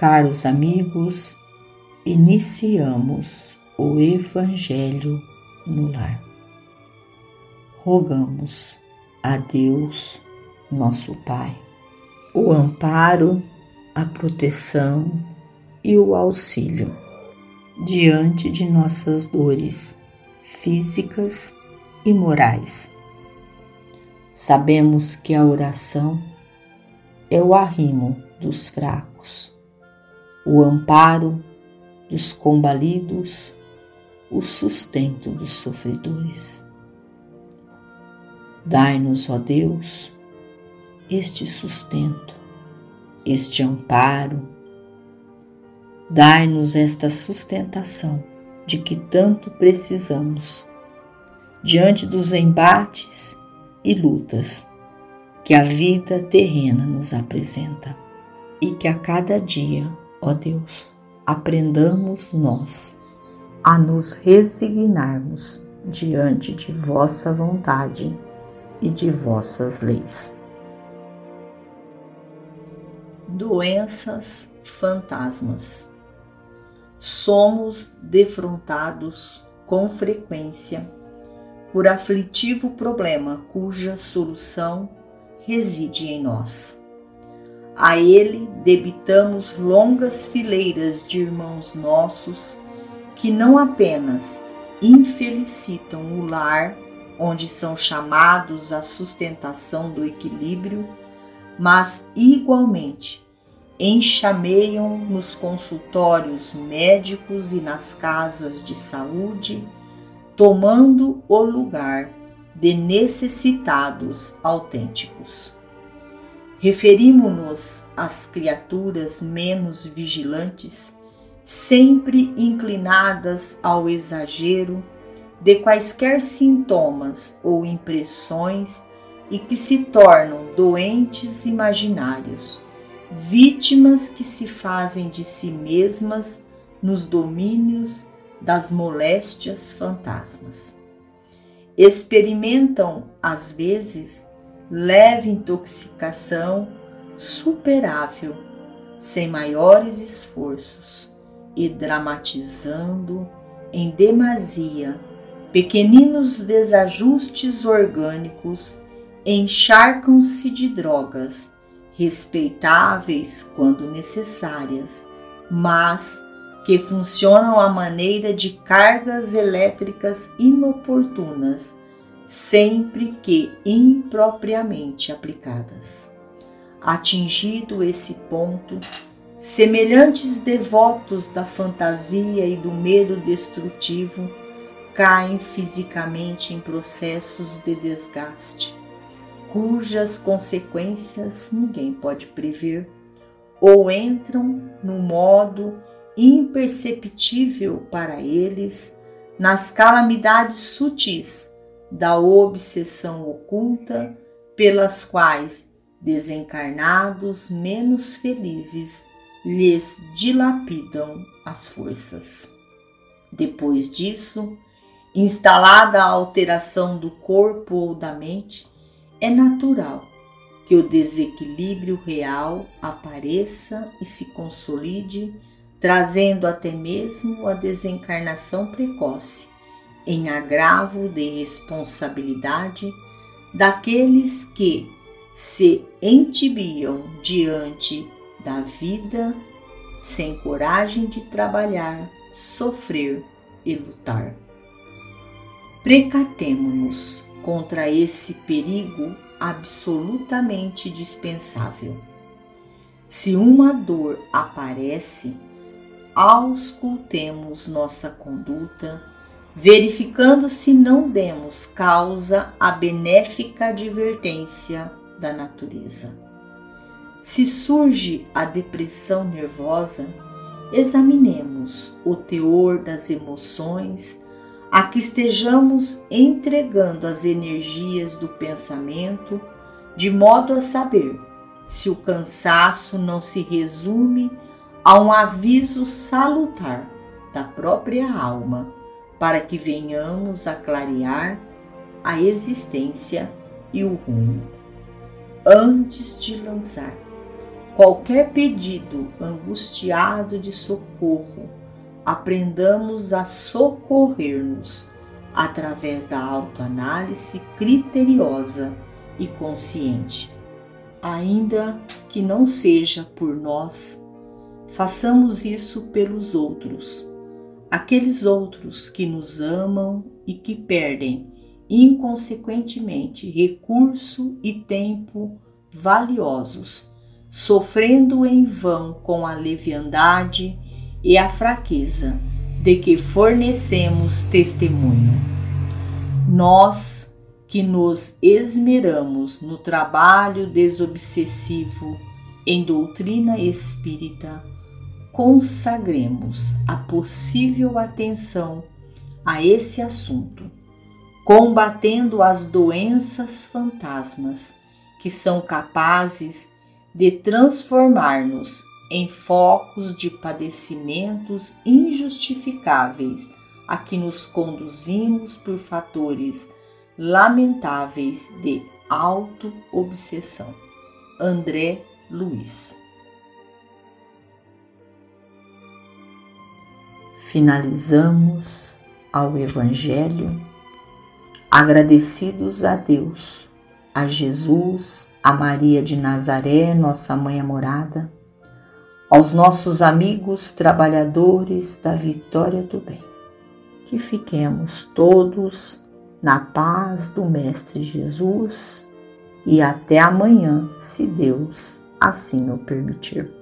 Caros amigos, iniciamos o Evangelho no lar. Rogamos a Deus, nosso Pai, o amparo, a proteção e o auxílio diante de nossas dores físicas e morais. Sabemos que a oração é o arrimo dos fracos o amparo dos combalidos, o sustento dos sofredores. Dai-nos, ó Deus, este sustento, este amparo, dai-nos esta sustentação de que tanto precisamos diante dos embates e lutas que a vida terrena nos apresenta e que a cada dia Ó Deus, aprendamos nós a nos resignarmos diante de vossa vontade e de vossas leis. Doenças fantasmas. Somos defrontados com frequência por aflitivo problema cuja solução reside em nós. A ele debitamos longas fileiras de irmãos nossos que não apenas infelicitam o lar onde são chamados à sustentação do equilíbrio, mas igualmente enxameiam nos consultórios médicos e nas casas de saúde, tomando o lugar de necessitados autênticos. Referimos-nos às criaturas menos vigilantes, sempre inclinadas ao exagero de quaisquer sintomas ou impressões e que se tornam doentes imaginários, vítimas que se fazem de si mesmas nos domínios das moléstias fantasmas. Experimentam, às vezes, leve intoxicação superável, sem maiores esforços, e dramatizando em demasia pequeninos desajustes orgânicos, encharcam-se de drogas respeitáveis quando necessárias, mas que funcionam à maneira de cargas elétricas inoportunas sempre que impropriamente aplicadas. Atingido esse ponto, semelhantes devotos da fantasia e do medo destrutivo caem fisicamente em processos de desgaste, cujas consequências ninguém pode prever, ou entram no modo imperceptível para eles nas calamidades sutis da obsessão oculta pelas quais desencarnados menos felizes lhes dilapidam as forças. Depois disso, instalada a alteração do corpo ou da mente, é natural que o desequilíbrio real apareça e se consolide, trazendo até mesmo a desencarnação precoce, em agravo de responsabilidade daqueles que se entibiam diante da vida sem coragem de trabalhar, sofrer e lutar. Precatemo-nos contra esse perigo absolutamente dispensável. Se uma dor aparece, auscultemos nossa conduta verificando se não demos causa à benéfica advertência da natureza. Se surge a depressão nervosa, examinemos o teor das emoções a que estejamos entregando as energias do pensamento, de modo a saber se o cansaço não se resume a um aviso salutar da própria alma para que venhamos a clarear a existência e o rumo. Antes de lançar qualquer pedido angustiado de socorro, aprendamos a socorrer-nos através da autoanálise criteriosa e consciente. Ainda que não seja por nós, façamos isso pelos outros, aqueles outros que nos amam e que perdem inconsequentemente recurso e tempo valiosos, sofrendo em vão com a leviandade e a fraqueza de que fornecemos testemunho. Nós que nos esmeramos no trabalho desobsessivo em doutrina espírita, consagremos a possível atenção a esse assunto, combatendo as doenças fantasmas que são capazes de transformar-nos em focos de padecimentos injustificáveis a que nos conduzimos por fatores lamentáveis de auto-obsessão. André Luiz Finalizamos ao Evangelho agradecidos a Deus, a Jesus, a Maria de Nazaré, nossa mãe amorada aos nossos amigos trabalhadores da vitória do bem. Que fiquemos todos na paz do Mestre Jesus e até amanhã, se Deus assim o permitir.